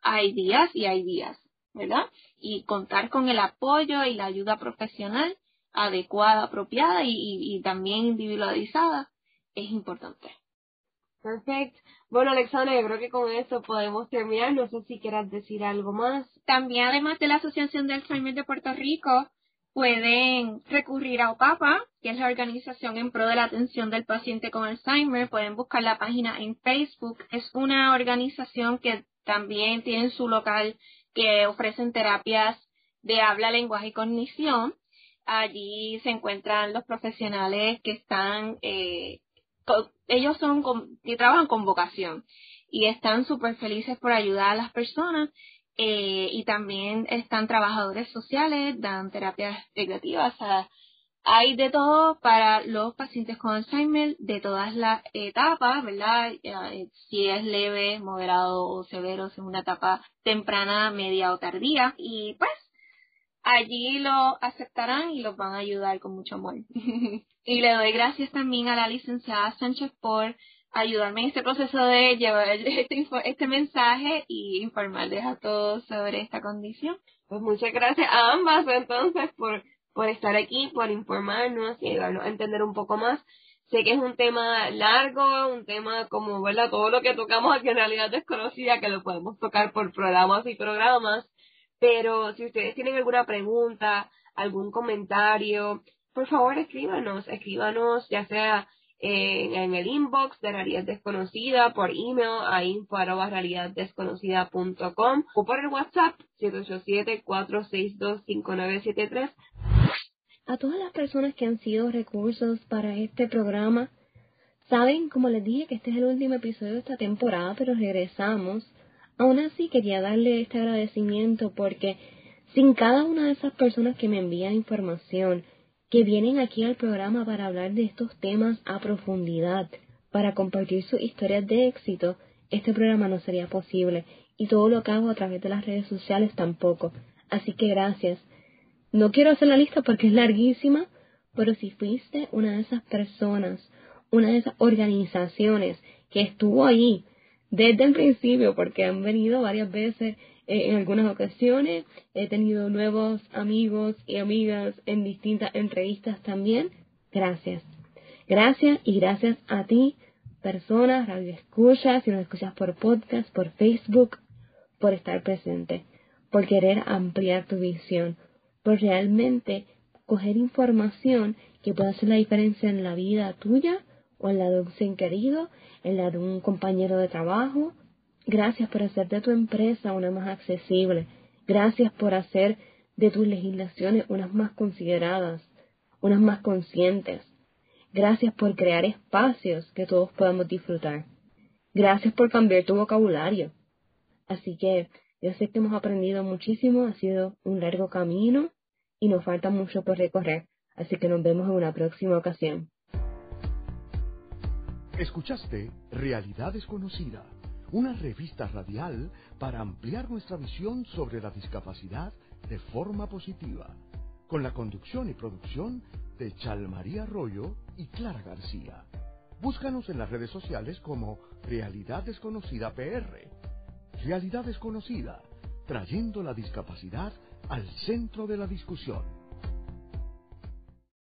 Hay días y hay días, ¿verdad? Y contar con el apoyo y la ayuda profesional adecuada, apropiada y, y, también individualizada es importante. Perfecto. Bueno, Alexandra, yo creo que con eso podemos terminar. No sé si quieras decir algo más. También, además de la Asociación del Alzheimer de Puerto Rico, pueden recurrir a OPAPA, que es la organización en pro de la atención del paciente con Alzheimer. Pueden buscar la página en Facebook. Es una organización que también tiene su local que ofrecen terapias de habla, lenguaje y cognición. Allí se encuentran los profesionales que están, eh, ellos son, que trabajan con vocación y están súper felices por ayudar a las personas eh, y también están trabajadores sociales, dan terapias recreativas, hay de todo para los pacientes con Alzheimer de todas las etapas, ¿verdad? Eh, si es leve, moderado o severo, si es una etapa temprana, media o tardía. Y pues allí lo aceptarán y los van a ayudar con mucho amor. y le doy gracias también a la licenciada Sánchez por ayudarme en este proceso de llevar este, este mensaje y informarles a todos sobre esta condición. Pues muchas gracias a ambas entonces por, por estar aquí, por informarnos y ayudarnos a entender un poco más. Sé que es un tema largo, un tema como, ¿verdad? Todo lo que tocamos aquí en realidad desconocida, que lo podemos tocar por programas y programas, pero si ustedes tienen alguna pregunta, algún comentario, por favor escríbanos, escríbanos ya sea en, el inbox de Realidad Desconocida, por email a info desconocida.com o por el WhatsApp 787-462-5973. A todas las personas que han sido recursos para este programa, saben, como les dije, que este es el último episodio de esta temporada, pero regresamos Aún así quería darle este agradecimiento porque sin cada una de esas personas que me envían información, que vienen aquí al programa para hablar de estos temas a profundidad, para compartir sus historias de éxito, este programa no sería posible y todo lo que hago a través de las redes sociales tampoco. Así que gracias. No quiero hacer la lista porque es larguísima, pero si fuiste una de esas personas, una de esas organizaciones que estuvo ahí desde el principio, porque han venido varias veces eh, en algunas ocasiones. He tenido nuevos amigos y amigas en distintas entrevistas también. Gracias. Gracias y gracias a ti, personas, radio escuchas, si nos escuchas por podcast, por Facebook, por estar presente, por querer ampliar tu visión, por realmente coger información que pueda hacer la diferencia en la vida tuya en la de un querido, en la de un compañero de trabajo. Gracias por hacer de tu empresa una más accesible. Gracias por hacer de tus legislaciones unas más consideradas, unas más conscientes. Gracias por crear espacios que todos podamos disfrutar. Gracias por cambiar tu vocabulario. Así que yo sé que hemos aprendido muchísimo, ha sido un largo camino y nos falta mucho por recorrer. Así que nos vemos en una próxima ocasión. Escuchaste Realidad Desconocida, una revista radial para ampliar nuestra visión sobre la discapacidad de forma positiva, con la conducción y producción de Chalmaría Arroyo y Clara García. Búscanos en las redes sociales como Realidad Desconocida PR. Realidad Desconocida, trayendo la discapacidad al centro de la discusión.